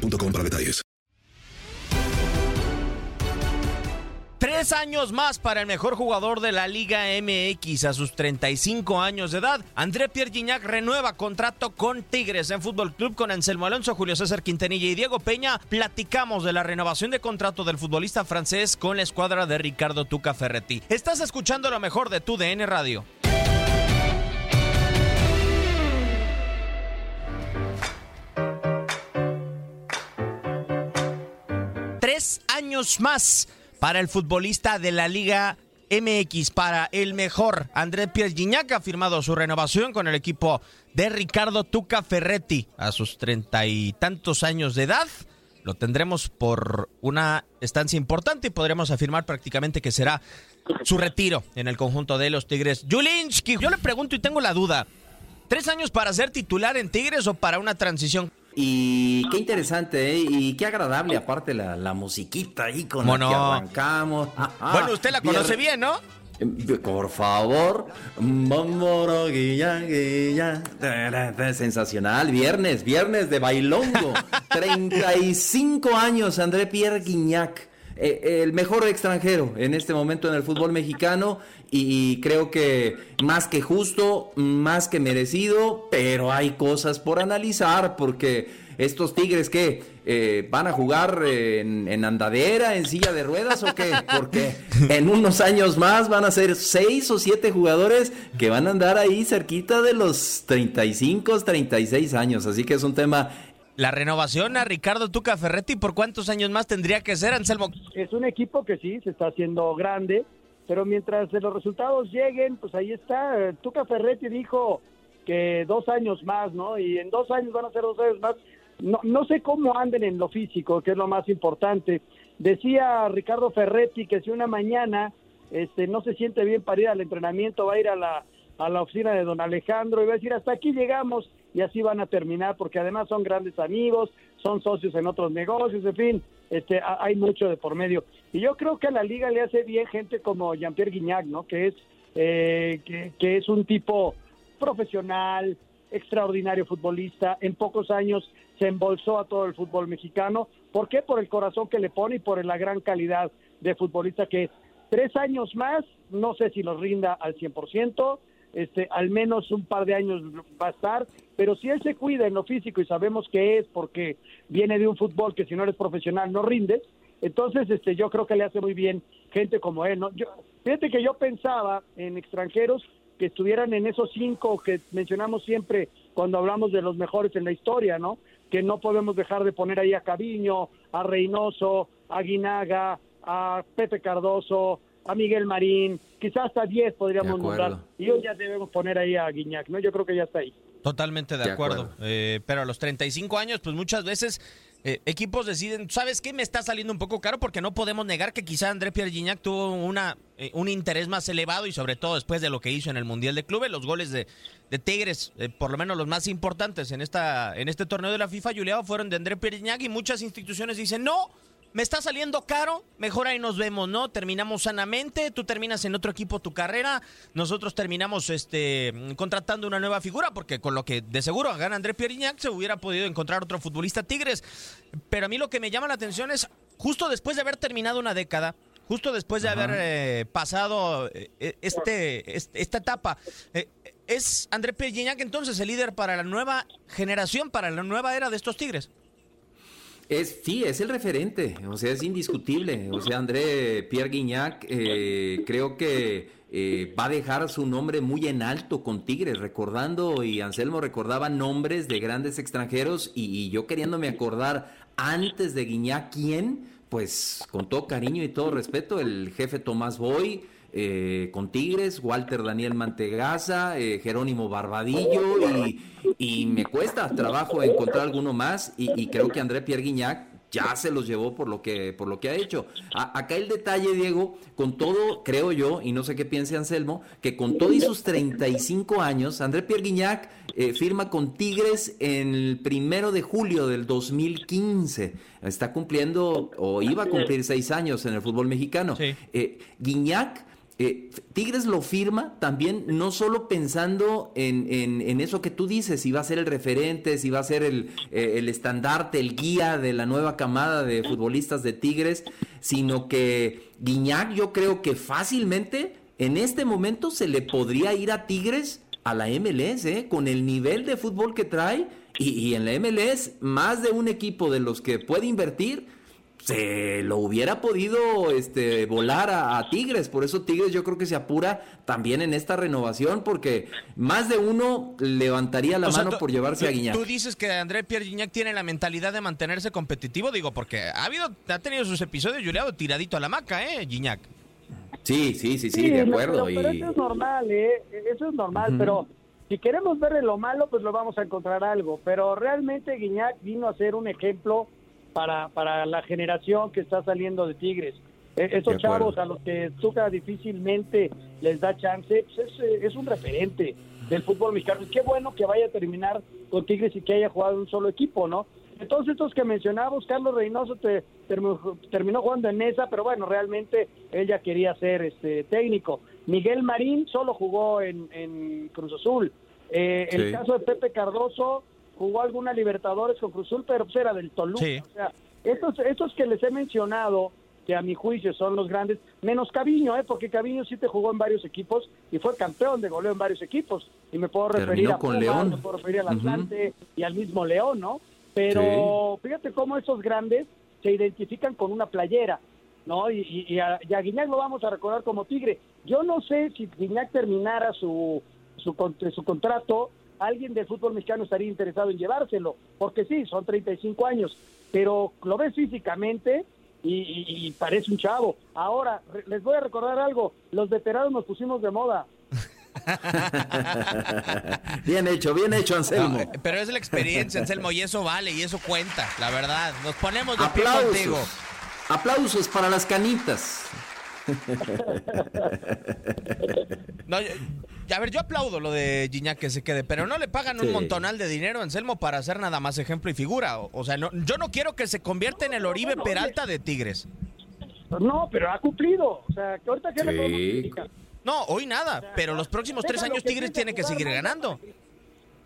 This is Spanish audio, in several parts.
detalles. Tres años más para el mejor jugador de la Liga MX a sus 35 años de edad. André Pierre Gignac renueva contrato con Tigres en Fútbol Club con Anselmo Alonso, Julio César Quintanilla y Diego Peña. Platicamos de la renovación de contrato del futbolista francés con la escuadra de Ricardo Tuca Ferretti. Estás escuchando lo mejor de tu DN Radio. Tres años más para el futbolista de la Liga MX, para el mejor. André Pierre Gignac ha firmado su renovación con el equipo de Ricardo Tuca Ferretti a sus treinta y tantos años de edad. Lo tendremos por una estancia importante y podremos afirmar prácticamente que será su retiro en el conjunto de los Tigres. Julinski, yo le pregunto y tengo la duda. ¿Tres años para ser titular en Tigres o para una transición? Y qué interesante, ¿eh? Y qué agradable, aparte la, la musiquita ahí con la que arrancamos. bueno, usted la conoce bien, ¿no? Por favor, sensacional, viernes, viernes de bailongo, 35 años, André Pierre Guignac, eh, el mejor extranjero en este momento en el fútbol mexicano y creo que más que justo, más que merecido, pero hay cosas por analizar porque estos Tigres que eh, van a jugar en, andadera, en silla de ruedas o qué? Porque en unos años más van a ser seis o siete jugadores que van a andar ahí cerquita de los 35, 36 años, así que es un tema la renovación a Ricardo Tuca Ferretti, ¿por cuántos años más tendría que ser, Anselmo? Es un equipo que sí, se está haciendo grande, pero mientras los resultados lleguen, pues ahí está. Tuca Ferretti dijo que dos años más, ¿no? Y en dos años van a ser dos años más. No, no sé cómo anden en lo físico, que es lo más importante. Decía Ricardo Ferretti que si una mañana este, no se siente bien para ir al entrenamiento, va a ir a la, a la oficina de don Alejandro y va a decir, hasta aquí llegamos y así van a terminar, porque además son grandes amigos, son socios en otros negocios, en fin, este, hay mucho de por medio. Y yo creo que a la liga le hace bien gente como Jean-Pierre Guignac, ¿no? Que es, eh, que, es un tipo profesional, extraordinario futbolista, en pocos años se embolsó a todo el fútbol mexicano. ¿Por qué? Por el corazón que le pone y por la gran calidad de futbolista que es. Tres años más, no sé si los rinda al 100%, este, al menos un par de años va a estar, pero si él se cuida en lo físico y sabemos que es porque viene de un fútbol que si no eres profesional no rindes, entonces este, yo creo que le hace muy bien gente como él. ¿no? Yo, fíjate que yo pensaba en extranjeros que estuvieran en esos cinco que mencionamos siempre cuando hablamos de los mejores en la historia, ¿no? Que no podemos dejar de poner ahí a Caviño, a Reynoso, a Guinaga, a Pepe Cardoso, a Miguel Marín, quizás hasta 10 podríamos nombrar. Y hoy ya debemos poner ahí a Guiñac, ¿no? Yo creo que ya está ahí. Totalmente de, acuerdo. Eh, pero a los 35 años, pues muchas veces eh, equipos deciden, ¿sabes qué? Me está saliendo un poco caro porque no podemos negar que quizá André Pierre Gignac tuvo una, eh, un interés más elevado y sobre todo después de lo que hizo en el Mundial de Clubes, los goles de, de Tigres, por lo menos los más importantes en, esta, en este torneo de la FIFA, Juliado, fueron de André Pierre Gignac y muchas instituciones dicen, no, me está saliendo caro, mejor ahí nos vemos, ¿no? Terminamos sanamente, tú terminas en otro equipo tu carrera, nosotros terminamos este contratando una nueva figura, porque con lo que de seguro gana André Pierignac se hubiera podido encontrar otro futbolista Tigres. Pero a mí lo que me llama la atención es, justo después de haber terminado una década, justo después de haber eh, pasado eh, eh, este, esta etapa, ¿es André Pierignac entonces el líder para la nueva generación, para la nueva era de estos Tigres? Es, sí, es el referente, o sea, es indiscutible. O sea, André Pierre Guignac eh, creo que eh, va a dejar su nombre muy en alto con Tigres, recordando, y Anselmo recordaba nombres de grandes extranjeros, y, yo queriéndome acordar antes de Guignac quién, pues con todo cariño y todo respeto, el jefe Tomás Boy, eh, con Tigres, Walter Daniel Mantegaza, eh, Jerónimo Barbadillo y, y, me cuesta trabajo encontrar alguno más y, y creo que André Pierre Guignac ya se los llevó por lo que, por lo que ha hecho. acá el detalle, Diego, con todo, creo yo, y no sé qué piense Anselmo, que con todo y sus 35 años, André Pierre Guignac eh, firma con Tigres en el primero de julio del 2015. Está cumpliendo, o iba a cumplir seis años en el fútbol mexicano. Eh, Guignac eh, Tigres lo firma también no solo pensando en, en, eso que tú dices, si va a ser el referente, si va a ser el, eh, el estandarte, el guía de la nueva camada de futbolistas de Tigres, sino que Guiñac yo creo que fácilmente en este momento se le podría ir a Tigres a la MLS, ¿eh? con el nivel de fútbol que trae y, y en la MLS más de un equipo de los que puede invertir se lo hubiera podido este, volar a, Tigres. Por eso Tigres yo creo que se apura también en esta renovación porque más de uno levantaría la mano por llevarse a Guiñac. Tú dices que André Pierre Guiñac tiene la mentalidad de mantenerse competitivo, digo, porque ha habido, ha tenido sus episodios, Juliado, tiradito a la maca, ¿eh, Guiñac? Sí, sí, sí, sí, de acuerdo. Pero, eso es normal, ¿eh? Eso es normal, pero si queremos ver lo malo, pues lo vamos a encontrar algo. Pero realmente Guiñac vino a ser un ejemplo para, para la generación que está saliendo de Tigres. E, esos chavos a los que Tuca difícilmente les da chance, pues es, eh, es, un referente del fútbol mexicano. qué bueno que vaya a terminar con Tigres y que haya jugado un solo equipo, ¿no? Entonces estos que mencionamos, Carlos Reynoso te, terminó, jugando en esa, pero bueno, realmente ella quería ser este técnico. Miguel Marín solo jugó en, en Cruz Azul. Eh, El caso de Pepe Cardoso jugó alguna Libertadores con Cruzul, pero pues era del Toluca. O sea, estos, estos que les he mencionado, que a mi juicio son los grandes, menos Caviño, ¿eh? porque Caviño sí te jugó en varios equipos y fue campeón de goleo en varios equipos. Y me puedo referir a con León. me puedo referir al Atlante y al mismo León, ¿no? Pero fíjate cómo esos grandes se identifican con una playera, ¿no? Y, y, a, Guiñac lo vamos a recordar como Tigre. Yo no sé si Guiñac terminara su, su, su contrato alguien del fútbol mexicano estaría interesado en llevárselo, porque sí, son 35 años, pero lo ves físicamente y, parece un chavo. Ahora, les voy a recordar algo, los veteranos nos pusimos de moda. bien hecho, bien hecho, Anselmo. Pero es la experiencia, Anselmo, y eso vale, y eso cuenta, la verdad. Nos ponemos de Aplausos. pie contigo. Aplausos para las canitas. no, a ver, yo aplaudo lo de Gignac que se quede, pero no le pagan un montonal de dinero a Anselmo para hacer nada más ejemplo y figura. O, sea, no, yo no quiero que se convierta en el Oribe Peralta de Tigres. No, pero ha cumplido. O sea, que ahorita que No, hoy nada, pero los próximos tres años Tigres tiene que seguir ganando.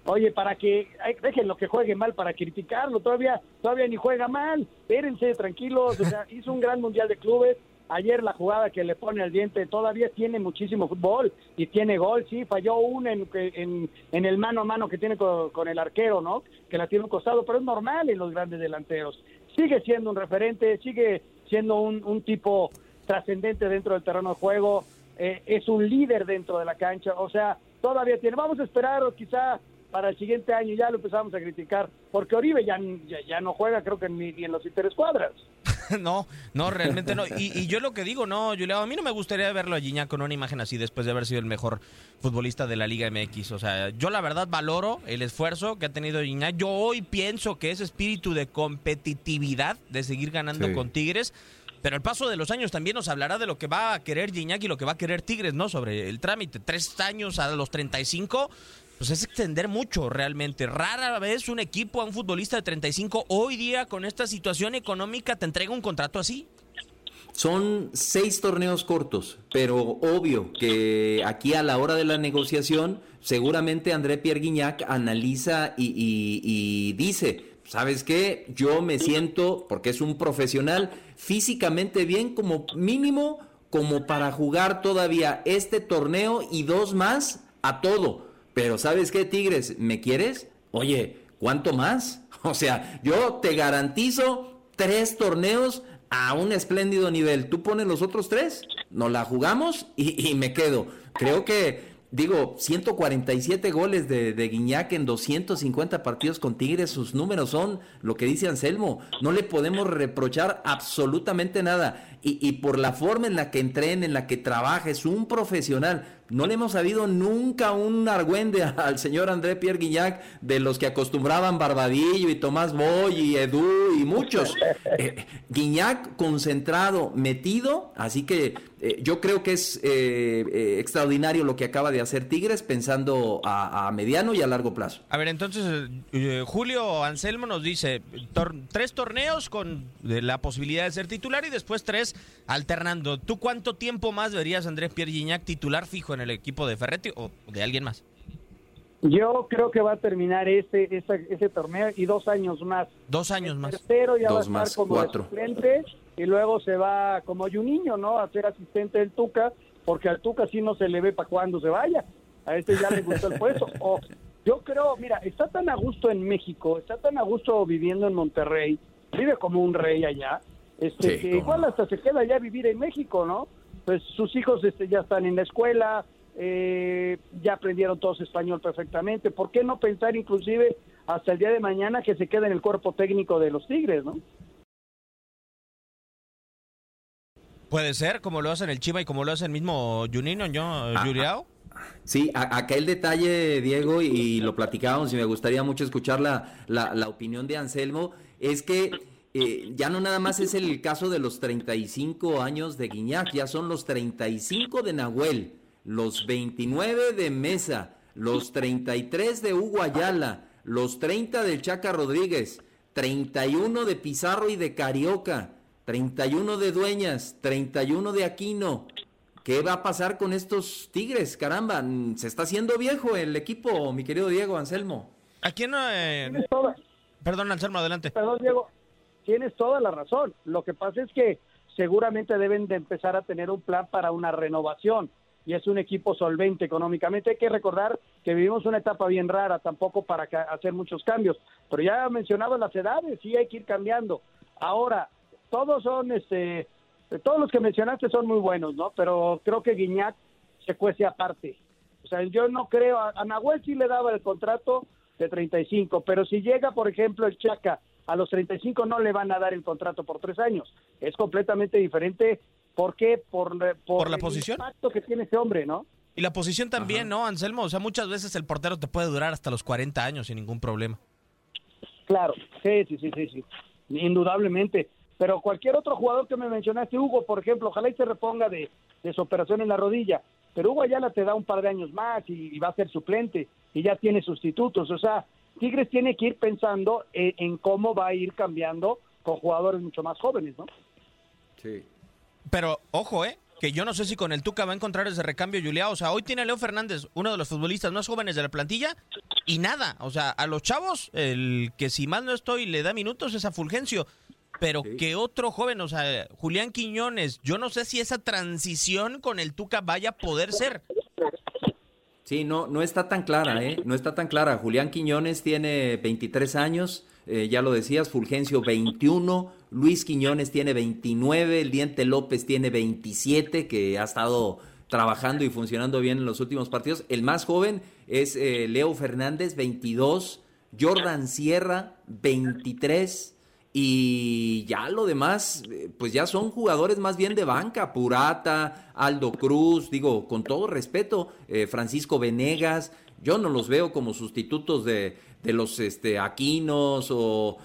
Oye, para que déjenlo que juegue mal para criticarlo, todavía todavía ni juega mal. Espérense tranquilos, o sea, hizo un gran mundial de clubes, Ayer la jugada que le pone al diente todavía tiene muchísimo fútbol y tiene gol, sí, falló una en, en, el mano a mano que tiene con, el arquero, ¿no? Que la tiene un costado, pero es normal en los grandes delanteros. Sigue siendo un referente, sigue siendo un, tipo trascendente dentro del terreno de juego, eh, es un líder dentro de la cancha, o sea, todavía tiene, vamos a esperar quizá para el siguiente año ya lo empezamos a criticar, porque Oribe ya, ya, no juega creo que ni, ni en los interescuadras. no, no, realmente no. Y, yo lo que digo, no, Julio, a mí no me gustaría verlo a Gignac con una imagen así después de haber sido el mejor futbolista de la Liga MX. O sea, yo la verdad valoro el esfuerzo que ha tenido Gignac. Yo hoy pienso que ese espíritu de competitividad, de seguir ganando con Tigres, pero el paso de los años también nos hablará de lo que va a querer Gignac y lo que va a querer Tigres, ¿no? Sobre el trámite. Tres años a los 35 pues es extender mucho realmente. Rara vez un equipo, a un futbolista de 35, hoy día con esta situación económica te entrega un contrato así. Son seis torneos cortos, pero obvio que aquí a la hora de la negociación, seguramente André Pierre Guignac analiza y, y dice, ¿sabes qué? Yo me siento, porque es un profesional, físicamente bien como mínimo, como para jugar todavía este torneo y dos más a todo pero ¿sabes qué, Tigres? ¿Me quieres? Oye, ¿cuánto más? O sea, yo te garantizo tres torneos a un espléndido nivel. Tú pones los otros tres, nos la jugamos y, me quedo. Creo que, digo, 147 goles de, de Guiñac en 250 partidos con Tigres, sus números son lo que dice Anselmo. No le podemos reprochar absolutamente nada. Y, por la forma en la que entrena, en la que trabaja, es un profesional. No le hemos sabido nunca un argüende al señor André Pierre Guignac de los que acostumbraban Barbadillo y Tomás Boy y Edu y muchos. Eh, Guignac concentrado, metido, así que eh, yo creo que es eh, extraordinario lo que acaba de hacer Tigres pensando a, mediano y a largo plazo. A ver, entonces Julio Anselmo nos dice tres torneos con la posibilidad de ser titular y después tres alternando. ¿Tú cuánto tiempo más verías a Andrés Pierre Guignac titular fijo en el equipo de Ferretti o de alguien más? Yo creo que va a terminar ese, ese, torneo y dos años más. Dos años más. Tercero ya va a estar como asistente y luego se va como niño, ¿no? A ser asistente del Tuca, porque al Tuca sí no se le ve para cuando se vaya. A este ya le gustó el puesto. O, yo creo, mira, está tan a gusto en México, está tan a gusto viviendo en Monterrey, vive como un rey allá, este, que igual hasta se queda ya a vivir en México, ¿no? Pues sus hijos este, ya están en la escuela, eh, ya aprendieron todos español perfectamente. ¿Por qué no pensar inclusive hasta el día de mañana que se quede en el cuerpo técnico de los Tigres, no? Puede ser, como lo hace en el Chiva y como lo hace el mismo Junino, ¿yo, Yuriao? Sí, acá el detalle, Diego, y lo platicábamos y me gustaría mucho escuchar la, la, opinión de Anselmo, es que eh, ya no nada más es el caso de los 35 años de Guiñac, ya son los 35 de Nahuel los 29 de Mesa, los 33 de Hugo Ayala, los 30 del Chaca Rodríguez, 31 de Pizarro y de Carioca, 31 de Dueñas, 31 de Aquino. ¿Qué va a pasar con estos Tigres? Caramba, se está haciendo viejo el equipo, mi querido Diego Anselmo. ¿A quién no? Eh... Perdón, Anselmo, adelante. Perdón, Diego. Tienes toda la razón. Lo que pasa es que seguramente deben de empezar a tener un plan para una renovación y es un equipo solvente económicamente. Hay que recordar que vivimos una etapa bien rara, tampoco para hacer muchos cambios, pero ya mencionado las edades, sí hay que ir cambiando. Ahora, todos son, este, todos los que mencionaste son muy buenos, ¿no? Pero creo que Guiñac se cuece aparte. O sea, yo no creo, a, Nahuel sí le daba el contrato de 35, pero si llega, por ejemplo, el Chaca a los 35 no le van a dar el contrato por tres años. Es completamente diferente ¿Por qué? Por, por, la posición. impacto que tiene ese hombre, ¿no? Y la posición también, ¿no, Anselmo? O sea, muchas veces el portero te puede durar hasta los 40 años sin ningún problema. Claro, sí, sí, sí, sí, sí. Indudablemente. Pero cualquier otro jugador que me mencionaste, Hugo, por ejemplo, ojalá y se reponga de, su operación en la rodilla. Pero Hugo Ayala te da un par de años más y, va a ser suplente y ya tiene sustitutos. O sea, Tigres tiene que ir pensando en, en cómo va a ir cambiando con jugadores mucho más jóvenes, ¿no? Sí. Pero ojo, ¿eh? Que yo no sé si con el Tuca va a encontrar ese recambio Juliá. O sea, hoy tiene Leo Fernández, uno de los futbolistas más jóvenes de la plantilla, y nada. O sea, a los chavos, el que si mal no estoy le da minutos es a Fulgencio. Pero que otro joven, o sea, Julián Quiñones, yo no sé si esa transición con el Tuca vaya a poder ser. Sí, no, no está tan clara, ¿eh? No está tan clara. Julián Quiñones tiene 23 años, eh, ya lo decías, Fulgencio 21, Luis Quiñones tiene 29, el Diente López tiene 27, que ha estado trabajando y funcionando bien en los últimos partidos. El más joven es eh, Leo Fernández, 22, Jordan Sierra, 23. Y ya lo demás, eh, pues ya son jugadores más bien de banca, Purata, Aldo Cruz, digo, con todo respeto, eh, Francisco Venegas, yo no los veo como sustitutos de, de los este, Aquinos o,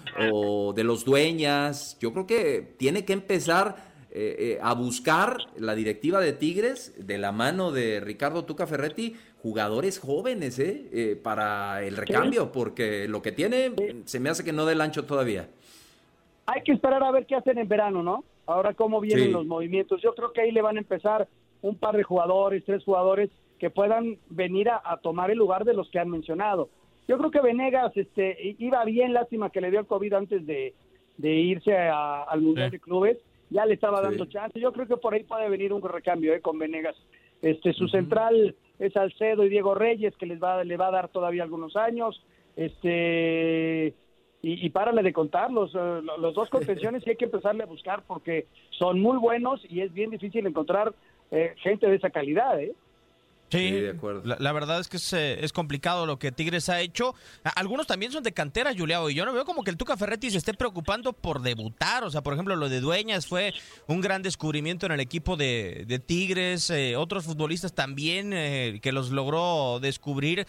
de los Dueñas. Yo creo que tiene que empezar eh, eh, a buscar la directiva de Tigres de la mano de Ricardo Tuca Ferretti jugadores jóvenes ¿eh? eh para el recambio, porque lo que tiene se me hace que no dé el ancho todavía. Hay que esperar a ver qué hacen en verano, ¿no? Ahora cómo vienen los movimientos. Yo creo que ahí le van a empezar un par de jugadores, tres jugadores que puedan venir a tomar el lugar de los que han mencionado yo creo que Venegas este, iba bien, lástima que le dio el COVID antes de, irse al Mundial de Clubes, ya le estaba dando chance. Yo creo que por ahí puede venir un recambio eh, con Venegas. Este, su central es Alcedo y Diego Reyes, que les va, le va a dar todavía algunos años. Este, y, y párale de contarlos. Eh, los dos contenciones sí hay que empezarle a buscar porque son muy buenos y es bien difícil encontrar eh, gente de esa calidad. ¿eh? Sí, de acuerdo. La, verdad es que eh, es, complicado lo que Tigres ha hecho. Algunos también son de cantera, Juliao, y yo no veo como que el Tuca Ferretti se esté preocupando por debutar. O sea, por ejemplo, lo de Dueñas fue un gran descubrimiento en el equipo de, Tigres. Eh, otros futbolistas también eh, que los logró descubrir.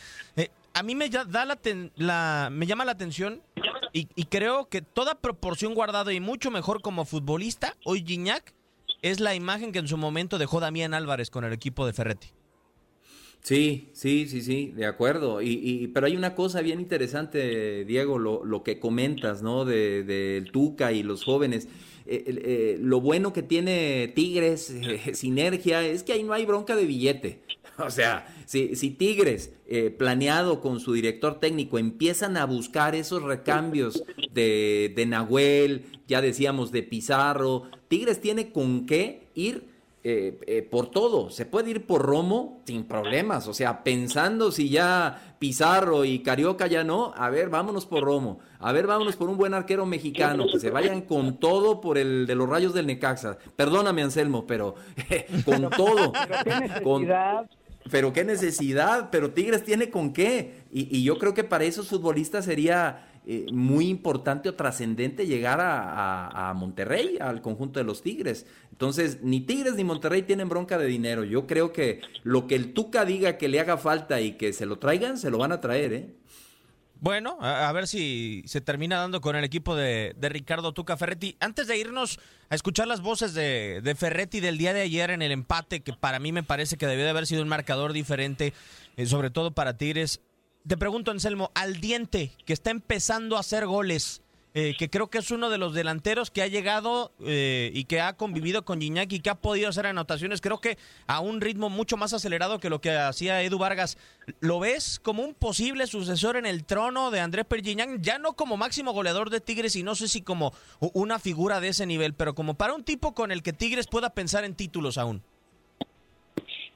a mí me, da la, me llama la atención y, y, creo que toda proporción guardada y mucho mejor como futbolista, hoy Gignac es la imagen que en su momento dejó Damián Álvarez con el equipo de Ferretti. Sí, sí, sí, sí, de acuerdo. Y, pero hay una cosa bien interesante, Diego, lo, lo que comentas, ¿no? Del de, Tuca y los jóvenes. Eh, eh, lo bueno que tiene Tigres, eh, Sinergia, es que ahí no hay bronca de billete. O sea, si, si Tigres, planeado con su director técnico, empiezan a buscar esos recambios de, de Nahuel, ya decíamos de Pizarro, Tigres tiene con qué ir eh, eh, por todo. Se puede ir por Romo sin problemas. O sea, pensando si ya Pizarro y Carioca ya no, a ver, vámonos por Romo. A ver, vámonos por un buen arquero mexicano. Que se vayan con todo por el de los rayos del Necaxa. Perdóname, Anselmo, pero con todo. Pero qué necesidad. Pero Tigres tiene con qué. y yo creo que para esos futbolistas sería eh, muy importante o trascendente llegar a, Monterrey, al conjunto de los Tigres. Entonces, ni Tigres ni Monterrey tienen bronca de dinero. Yo creo que lo que el Tuca diga que le haga falta y que se lo traigan, se lo van a traer, ¿eh? Bueno, a, ver si se termina dando con el equipo de, Ricardo Tuca Ferretti. Antes de irnos a escuchar las voces de, Ferretti del día de ayer en el empate, que para mí me parece que debió de haber sido un marcador diferente, eh, sobre todo para Tigres, te pregunto, Anselmo, al diente, que está empezando a hacer goles, eh, que creo que es uno de los delanteros que ha llegado eh, y que ha convivido con Gignac y que ha podido hacer anotaciones, creo que a un ritmo mucho más acelerado que lo que hacía Edu Vargas. ¿Lo ves como un posible sucesor en el trono de Andrés Pergignac? Ya no como máximo goleador de Tigres y no sé si como una figura de ese nivel, pero como para un tipo con el que Tigres pueda pensar en títulos aún.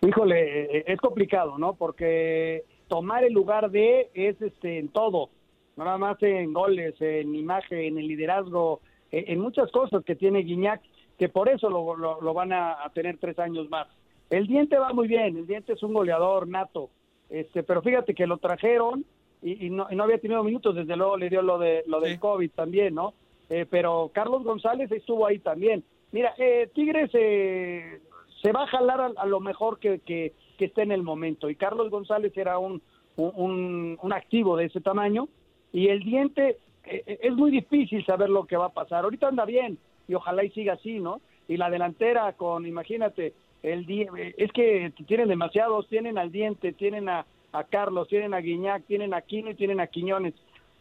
Híjole, eh, es complicado, ¿no? Porque tomar el lugar de es este en todo, no nada más en goles, en imagen, en liderazgo, en, muchas cosas que tiene Guiñac, que por eso lo, lo, van a, tener tres años más. El diente va muy bien, el diente es un goleador nato, este, pero fíjate que lo trajeron y, no, no, había tenido minutos, desde luego le dio lo de lo del COVID también, ¿no? Eh, pero Carlos González estuvo ahí también. Mira, eh, Tigres eh, se va a jalar a, lo mejor que, que, que esté en el momento. Y Carlos González era un, un, activo de ese tamaño. Y el diente, eh, eh, es muy difícil saber lo que va a pasar. Ahorita anda bien y ojalá y siga así, ¿no? Y la delantera con, imagínate, el eh, es que tienen demasiados, tienen al diente, tienen a, a Carlos, tienen a Guiñac, tienen a Quino y tienen a Quiñones.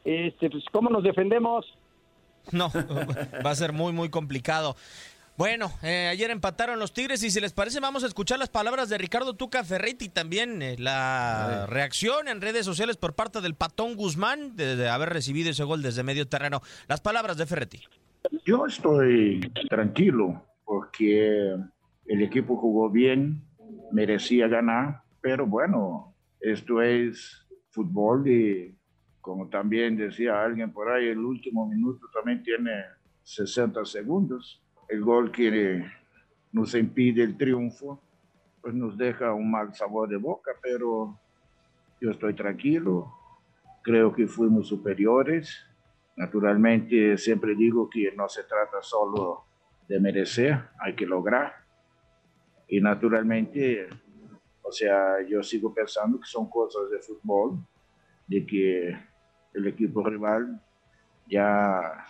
Este, pues, ¿cómo nos defendemos? No, va a ser muy, muy complicado. Bueno, eh, ayer empataron los Tigres y si les parece vamos a escuchar las palabras de Ricardo Tuca Ferretti y también eh, la reacción en redes sociales por parte del Patón Guzmán de, haber recibido ese gol desde medio terreno. Las palabras de Ferretti. Yo estoy tranquilo porque el equipo jugó bien, merecía ganar, pero bueno, esto es fútbol y como también decía alguien por ahí, el último minuto también tiene 60 segundos el gol que nos impide el triunfo, pues nos deja un mal sabor de boca, pero yo estoy tranquilo, creo que fuimos superiores. Naturalmente, siempre digo que no se trata solo de merecer, hay que lograr. Y naturalmente, o sea, yo sigo pensando que son cosas de fútbol, de que el equipo rival ya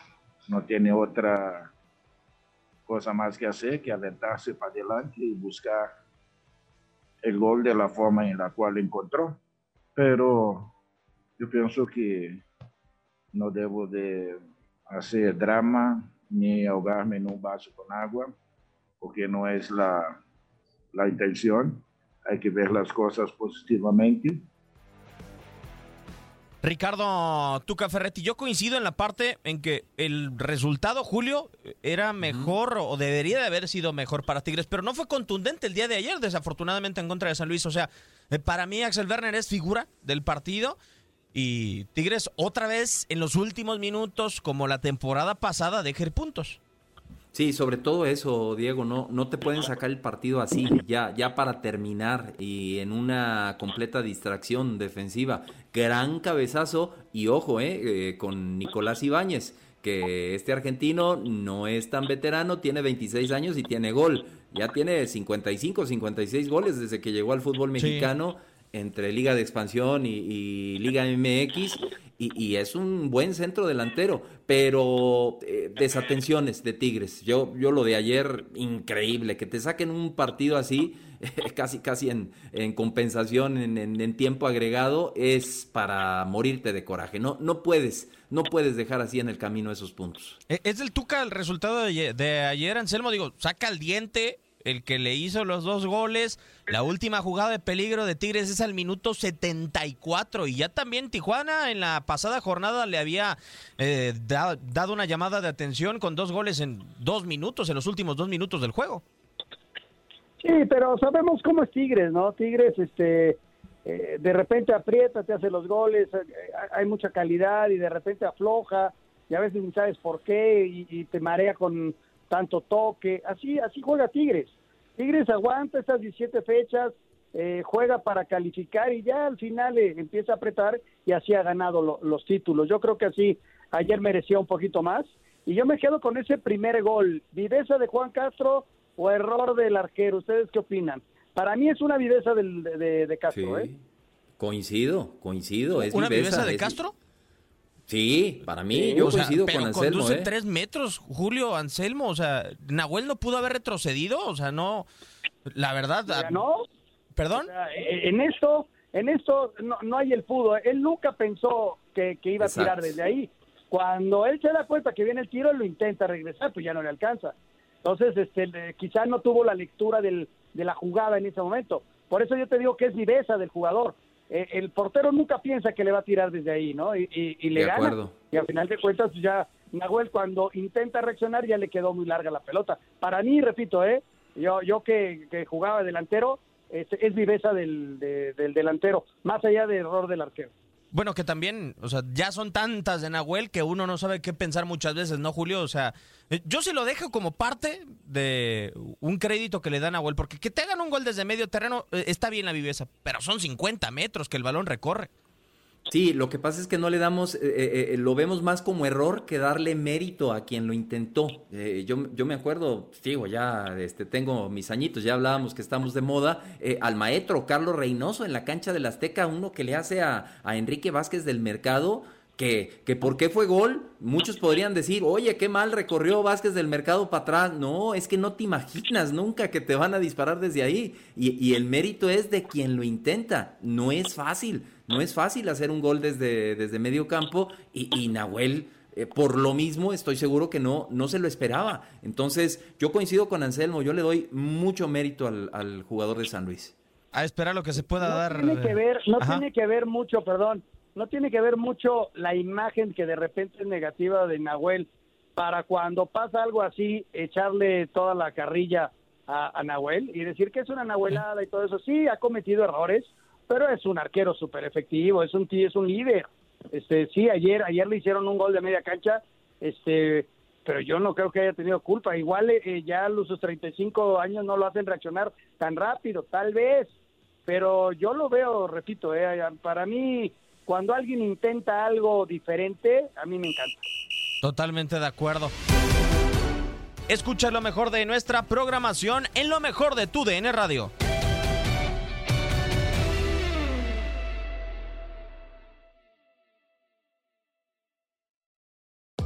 no tiene otra cosa más que hacer que aventarse para adelante y buscar el gol de la forma en la cual encontró. Pero yo pienso que no debo de hacer drama ni ahogarme en un vaso con agua, porque no es la, la intención. Hay que ver las cosas positivamente Ricardo Tuca Ferretti, yo coincido en la parte en que el resultado, Julio, era mejor o debería de haber sido mejor para Tigres, pero no fue contundente el día de ayer, desafortunadamente en contra de San Luis. O sea, eh, para mí Axel Werner es figura del partido y Tigres otra vez en los últimos minutos, como la temporada pasada, deja puntos. Sí, sobre todo eso, Diego, no, no te pueden sacar el partido así, ya, ya para terminar y en una completa distracción defensiva. Gran cabezazo y ojo, eh, eh, con Nicolás Ibáñez, que este argentino no es tan veterano, tiene 26 años y tiene gol. Ya tiene 55, 56 goles desde que llegó al fútbol mexicano entre Liga de Expansión y, Liga MX, y, es un buen centro delantero, pero eh, desatenciones de Tigres. Yo, yo lo de ayer, increíble, que te saquen un partido así, casi casi en, en compensación, en, en, tiempo agregado, es para morirte de coraje. No, no puedes, no puedes dejar así en el camino esos puntos. E, es del Tuca el resultado de, de ayer, Anselmo, digo, saca el diente el que le hizo los dos goles. La última jugada de peligro de Tigres es al minuto 74 y ya también Tijuana en la pasada jornada le había eh, dado una llamada de atención con dos goles en dos minutos, en los últimos dos minutos del juego. Sí, pero sabemos cómo es Tigres, ¿no? Tigres, este, eh, de repente aprieta, te hace los goles, eh, hay mucha calidad y de repente afloja y a veces no sabes por qué y te marea con tanto toque, así, así juega Tigres. Tigres aguanta estas 17 fechas, eh, juega para calificar y ya al final eh, empieza a apretar y así ha ganado los títulos. Yo creo que así ayer merecía un poquito más y yo me quedo con ese primer gol. ¿Viveza de Juan Castro o error del arquero? ¿Ustedes qué opinan? Para mí es una viveza del, de, Castro. ¿eh? Coincido, coincido. ¿Es ¿Una viveza, de Castro? Sí, para mí, yo coincido con Anselmo. Conduce ¿eh? tres metros, Julio Anselmo. O sea, Nahuel no pudo haber retrocedido. O sea, no. La verdad. no. ¿Perdón? E, en esto, en esto no, no, hay el fútbol. Él nunca pensó que, iba a tirar desde ahí. Cuando él se da cuenta que viene el tiro, lo intenta regresar, pues ya no le alcanza. Entonces, este, quizás no tuvo la lectura del, de la jugada en ese momento. Por eso yo te digo que es viveza del jugador. Eh, el portero nunca piensa que le va a tirar desde ahí, ¿no? Y, le gana. Y al final de cuentas, pues ya Nahuel cuando intenta reaccionar ya le quedó muy larga la pelota. Para mí, repito, ¿eh? Yo, yo que, jugaba delantero, es, es viveza del, del delantero, más allá de error del arquero. Bueno, que también, o sea, ya son tantas de Nahuel que uno no sabe qué pensar muchas veces, ¿no, Julio? O sea, eh, yo se lo dejo como parte de un crédito que le da Nahuel, porque que te hagan un gol desde medio terreno eh, está bien la viveza, pero son 50 metros que el balón recorre. Sí, lo que pasa es que no le damos, eh, eh, eh, lo vemos más como error que darle mérito a quien lo intentó. yo, yo me acuerdo, digo, ya este, tengo mis añitos, ya hablábamos que estamos de moda, al maestro Carlos Reynoso en la cancha del Azteca, uno que le hace a, a Enrique Vázquez del Mercado, que, que por qué fue gol, muchos podrían decir, oye, qué mal recorrió Vázquez del mercado para atrás. No, es que no te imaginas nunca que te van a disparar desde ahí. Y, y el mérito es de quien lo intenta. No es fácil, no es fácil hacer un gol desde, desde medio campo. Y, y Nahuel, eh, por lo mismo, estoy seguro que no, no se lo esperaba. Entonces, yo coincido con Anselmo, yo le doy mucho mérito al, al jugador de San Luis. A esperar lo que se pueda dar. Tiene que ver, no tiene que ver mucho, perdón no tiene que ver mucho la imagen que de repente es negativa de Nahuel para cuando pasa algo así echarle toda la carrilla a, Nahuel y decir que es una nahuelada y todo eso. Sí, ha cometido errores, pero es un arquero súper efectivo, es un es un líder. Este, sí, ayer ayer le hicieron un gol de media cancha, este, pero yo no creo que haya tenido culpa. Igual eh, ya a los 35 años no lo hacen reaccionar tan rápido, tal vez, pero yo lo veo, repito, eh, para mí cuando alguien intenta algo diferente, a mí me encanta. Totalmente de acuerdo. Escucha lo mejor de nuestra programación en lo mejor de tu DN Radio.